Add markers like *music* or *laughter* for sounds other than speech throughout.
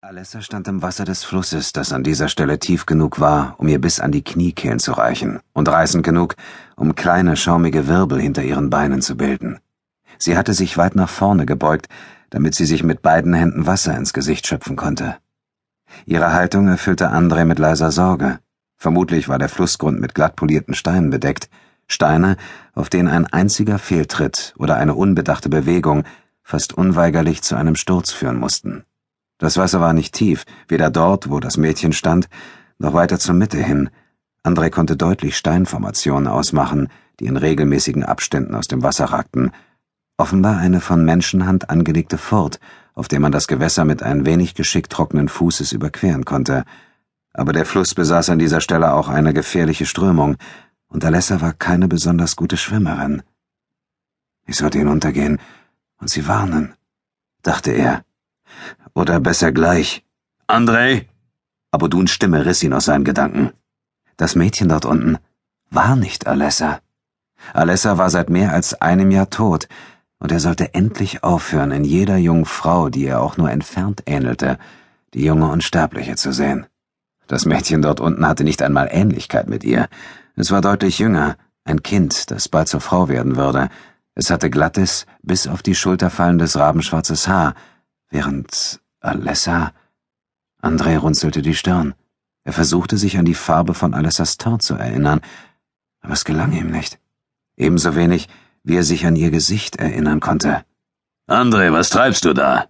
Alessa stand im Wasser des Flusses, das an dieser Stelle tief genug war, um ihr bis an die Kniekehlen zu reichen, und reißend genug, um kleine, schaumige Wirbel hinter ihren Beinen zu bilden. Sie hatte sich weit nach vorne gebeugt, damit sie sich mit beiden Händen Wasser ins Gesicht schöpfen konnte. Ihre Haltung erfüllte André mit leiser Sorge. Vermutlich war der Flussgrund mit glatt polierten Steinen bedeckt, Steine, auf denen ein einziger Fehltritt oder eine unbedachte Bewegung fast unweigerlich zu einem Sturz führen mussten. Das Wasser war nicht tief, weder dort, wo das Mädchen stand, noch weiter zur Mitte hin. André konnte deutlich Steinformationen ausmachen, die in regelmäßigen Abständen aus dem Wasser ragten. Offenbar eine von Menschenhand angelegte Furt, auf der man das Gewässer mit ein wenig Geschick trockenen Fußes überqueren konnte. Aber der Fluss besaß an dieser Stelle auch eine gefährliche Strömung, und Alessa war keine besonders gute Schwimmerin. Ich sollte hinuntergehen und sie warnen, dachte er. Oder besser gleich. André! Aboduns Stimme riss ihn aus seinen Gedanken. Das Mädchen dort unten war nicht Alessa. Alessa war seit mehr als einem Jahr tot, und er sollte endlich aufhören, in jeder jungen Frau, die er auch nur entfernt ähnelte, die junge Unsterbliche zu sehen. Das Mädchen dort unten hatte nicht einmal Ähnlichkeit mit ihr. Es war deutlich jünger, ein Kind, das bald zur Frau werden würde. Es hatte glattes, bis auf die Schulter fallendes rabenschwarzes Haar, während Alessa. André runzelte die Stirn. Er versuchte sich an die Farbe von Alessas Teint zu erinnern, aber es gelang ihm nicht. Ebenso wenig, wie er sich an ihr Gesicht erinnern konnte. André, was treibst du da?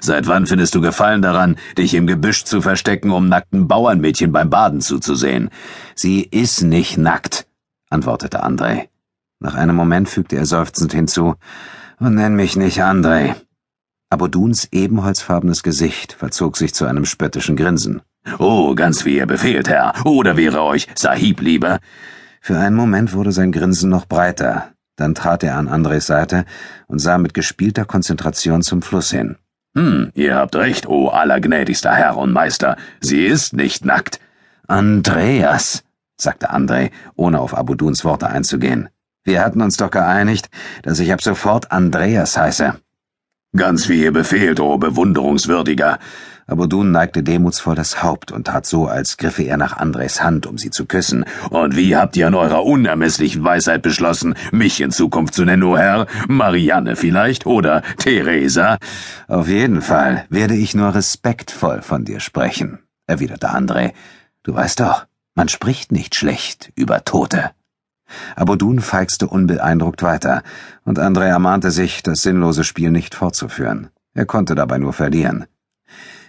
Seit wann findest du Gefallen daran, dich im Gebüsch zu verstecken, um nackten Bauernmädchen beim Baden zuzusehen? Sie ist nicht nackt, antwortete André. Nach einem Moment fügte er seufzend hinzu, und nenn mich nicht André. Aboduns ebenholzfarbenes Gesicht verzog sich zu einem spöttischen Grinsen. Oh, ganz wie ihr befehlt, Herr. Oder wäre euch Sahib lieber? Für einen Moment wurde sein Grinsen noch breiter. Dann trat er an Andres Seite und sah mit gespielter Konzentration zum Fluss hin. Hm, ihr habt recht, o oh allergnädigster Herr und Meister. Sie ist nicht nackt. Andreas, sagte André, ohne auf Abuduns Worte einzugehen. Wir hatten uns doch geeinigt, dass ich ab sofort Andreas heiße. Ganz wie ihr befehlt, o oh bewunderungswürdiger. Abudun neigte demutsvoll das Haupt und tat so, als griffe er nach Andres Hand, um sie zu küssen. Und wie habt ihr an eurer unermesslichen Weisheit beschlossen, mich in Zukunft zu nennen, o oh Herr? Marianne vielleicht oder Theresa? Auf jeden Fall werde ich nur respektvoll von dir sprechen, erwiderte André. Du weißt doch, man spricht nicht schlecht über Tote. Abodun feixte unbeeindruckt weiter, und André ermahnte sich, das sinnlose Spiel nicht fortzuführen. Er konnte dabei nur verlieren.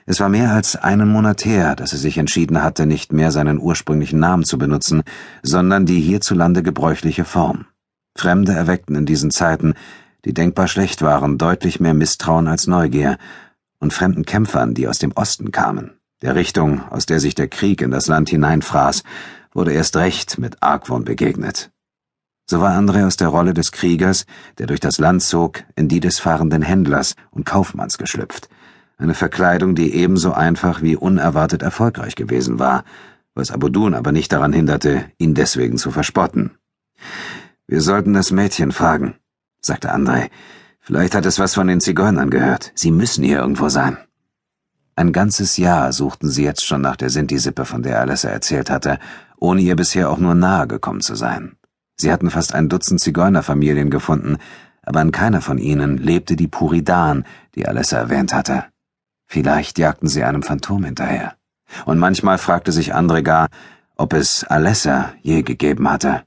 Es war mehr als einen Monat her, dass er sich entschieden hatte, nicht mehr seinen ursprünglichen Namen zu benutzen, sondern die hierzulande gebräuchliche Form. Fremde erweckten in diesen Zeiten, die denkbar schlecht waren, deutlich mehr Misstrauen als Neugier, und fremden Kämpfern, die aus dem Osten kamen, der Richtung, aus der sich der Krieg in das Land hineinfraß, wurde erst recht mit Argwohn begegnet. So war André aus der Rolle des Kriegers, der durch das Land zog, in die des fahrenden Händlers und Kaufmanns geschlüpft. Eine Verkleidung, die ebenso einfach wie unerwartet erfolgreich gewesen war, was Abudun aber nicht daran hinderte, ihn deswegen zu verspotten. Wir sollten das Mädchen fragen, sagte André. Vielleicht hat es was von den Zigeunern gehört. Sie müssen hier irgendwo sein. Ein ganzes Jahr suchten sie jetzt schon nach der Sinti-Sippe, von der Alessa erzählt hatte, ohne ihr bisher auch nur nahe gekommen zu sein. Sie hatten fast ein Dutzend Zigeunerfamilien gefunden, aber in keiner von ihnen lebte die Puridan, die Alessa erwähnt hatte. Vielleicht jagten sie einem Phantom hinterher. Und manchmal fragte sich André gar, ob es Alessa je gegeben hatte.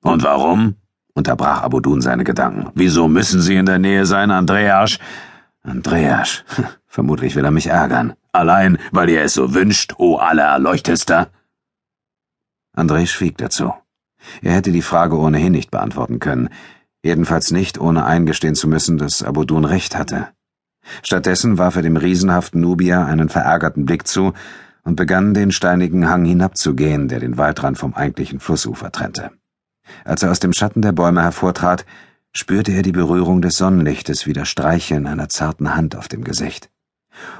Und warum? unterbrach Abudun seine Gedanken. Wieso müssen sie in der Nähe sein, Andreas? Andreas, *laughs* vermutlich will er mich ärgern. Allein, weil ihr es so wünscht, o Allererleuchtester? André schwieg dazu. Er hätte die Frage ohnehin nicht beantworten können, jedenfalls nicht, ohne eingestehen zu müssen, dass Abudun recht hatte. Stattdessen warf er dem riesenhaften Nubia einen verärgerten Blick zu und begann den steinigen Hang hinabzugehen, der den Waldrand vom eigentlichen Flussufer trennte. Als er aus dem Schatten der Bäume hervortrat, spürte er die Berührung des Sonnenlichtes wie das Streicheln einer zarten Hand auf dem Gesicht.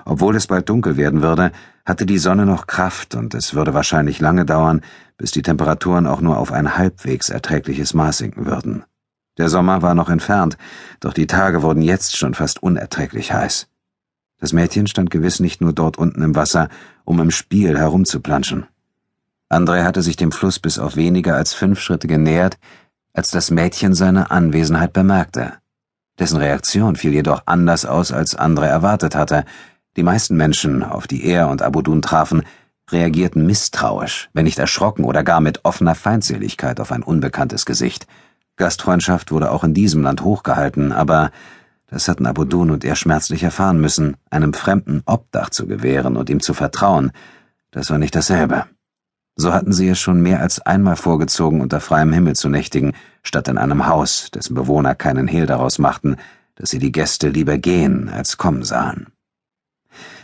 Obwohl es bald dunkel werden würde, hatte die Sonne noch Kraft und es würde wahrscheinlich lange dauern, bis die Temperaturen auch nur auf ein halbwegs erträgliches Maß sinken würden. Der Sommer war noch entfernt, doch die Tage wurden jetzt schon fast unerträglich heiß. Das Mädchen stand gewiss nicht nur dort unten im Wasser, um im Spiel herumzuplanschen. André hatte sich dem Fluss bis auf weniger als fünf Schritte genähert, als das Mädchen seine Anwesenheit bemerkte. Dessen Reaktion fiel jedoch anders aus, als André erwartet hatte. Die meisten Menschen, auf die er und Abudun trafen, reagierten misstrauisch, wenn nicht erschrocken oder gar mit offener Feindseligkeit auf ein unbekanntes Gesicht. Gastfreundschaft wurde auch in diesem Land hochgehalten, aber das hatten Abudun und er schmerzlich erfahren müssen, einem Fremden Obdach zu gewähren und ihm zu vertrauen, das war nicht dasselbe. So hatten sie es schon mehr als einmal vorgezogen, unter freiem Himmel zu nächtigen, statt in einem Haus, dessen Bewohner keinen Hehl daraus machten, dass sie die Gäste lieber gehen als kommen sahen.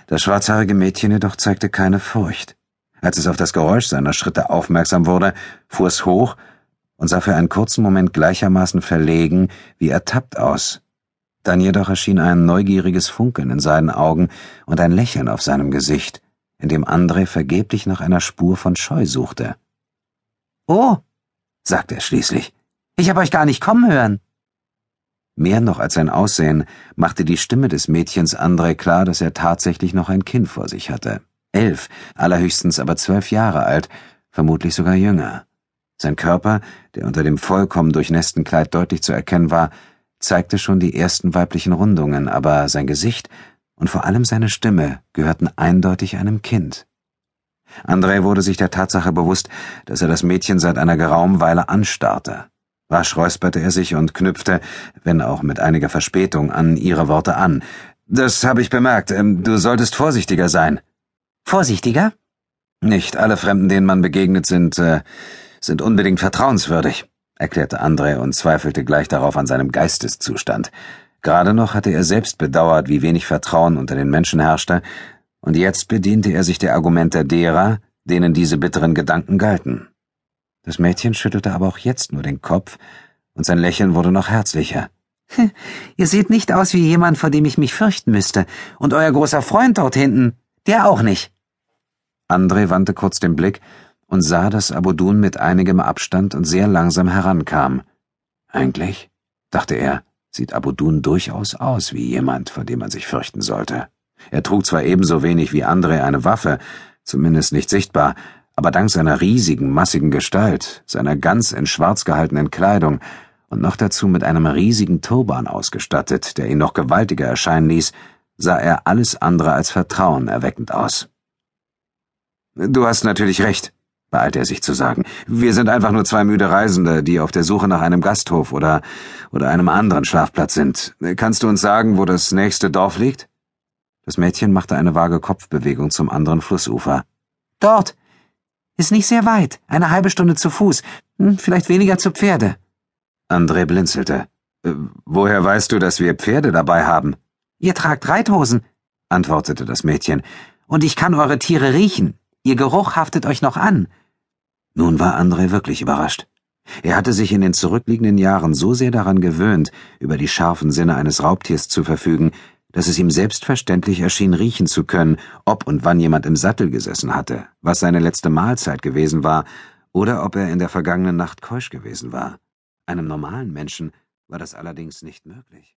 Das schwarzhaarige Mädchen jedoch zeigte keine Furcht. Als es auf das Geräusch seiner Schritte aufmerksam wurde, fuhr es hoch und sah für einen kurzen Moment gleichermaßen verlegen wie ertappt aus. Dann jedoch erschien ein neugieriges Funkeln in seinen Augen und ein Lächeln auf seinem Gesicht, in dem André vergeblich nach einer Spur von Scheu suchte. Oh, sagte er schließlich, ich habe euch gar nicht kommen hören. Mehr noch als sein Aussehen machte die Stimme des Mädchens André klar, dass er tatsächlich noch ein Kind vor sich hatte. Elf, allerhöchstens aber zwölf Jahre alt, vermutlich sogar jünger. Sein Körper, der unter dem vollkommen durchnässten Kleid deutlich zu erkennen war, zeigte schon die ersten weiblichen Rundungen, aber sein Gesicht und vor allem seine Stimme gehörten eindeutig einem Kind. André wurde sich der Tatsache bewusst, dass er das Mädchen seit einer geraumen Weile anstarrte. Rasch räusperte er sich und knüpfte, wenn auch mit einiger Verspätung, an ihre Worte an. Das habe ich bemerkt. Ähm, du solltest vorsichtiger sein. Vorsichtiger? Nicht alle Fremden, denen man begegnet, sind, äh, sind unbedingt vertrauenswürdig, erklärte André und zweifelte gleich darauf an seinem Geisteszustand. Gerade noch hatte er selbst bedauert, wie wenig Vertrauen unter den Menschen herrschte, und jetzt bediente er sich der Argumente derer, denen diese bitteren Gedanken galten. Das Mädchen schüttelte aber auch jetzt nur den Kopf, und sein Lächeln wurde noch herzlicher. Ihr seht nicht aus wie jemand, vor dem ich mich fürchten müsste, und euer großer Freund dort hinten, der auch nicht. André wandte kurz den Blick und sah, dass Abudun mit einigem Abstand und sehr langsam herankam. Eigentlich, dachte er, sieht Abudun durchaus aus wie jemand, vor dem man sich fürchten sollte. Er trug zwar ebenso wenig wie André eine Waffe, zumindest nicht sichtbar, aber dank seiner riesigen, massigen Gestalt, seiner ganz in schwarz gehaltenen Kleidung und noch dazu mit einem riesigen Turban ausgestattet, der ihn noch gewaltiger erscheinen ließ, sah er alles andere als vertrauenerweckend aus. Du hast natürlich recht, beeilte er sich zu sagen. Wir sind einfach nur zwei müde Reisende, die auf der Suche nach einem Gasthof oder, oder einem anderen Schlafplatz sind. Kannst du uns sagen, wo das nächste Dorf liegt? Das Mädchen machte eine vage Kopfbewegung zum anderen Flussufer. Dort. Ist nicht sehr weit. Eine halbe Stunde zu Fuß. Hm, vielleicht weniger zu Pferde. André blinzelte. Äh, woher weißt du, dass wir Pferde dabei haben? Ihr tragt Reithosen, antwortete das Mädchen. Und ich kann eure Tiere riechen. Ihr Geruch haftet euch noch an. Nun war André wirklich überrascht. Er hatte sich in den zurückliegenden Jahren so sehr daran gewöhnt, über die scharfen Sinne eines Raubtiers zu verfügen, dass es ihm selbstverständlich erschien, riechen zu können, ob und wann jemand im Sattel gesessen hatte, was seine letzte Mahlzeit gewesen war, oder ob er in der vergangenen Nacht keusch gewesen war. Einem normalen Menschen war das allerdings nicht möglich.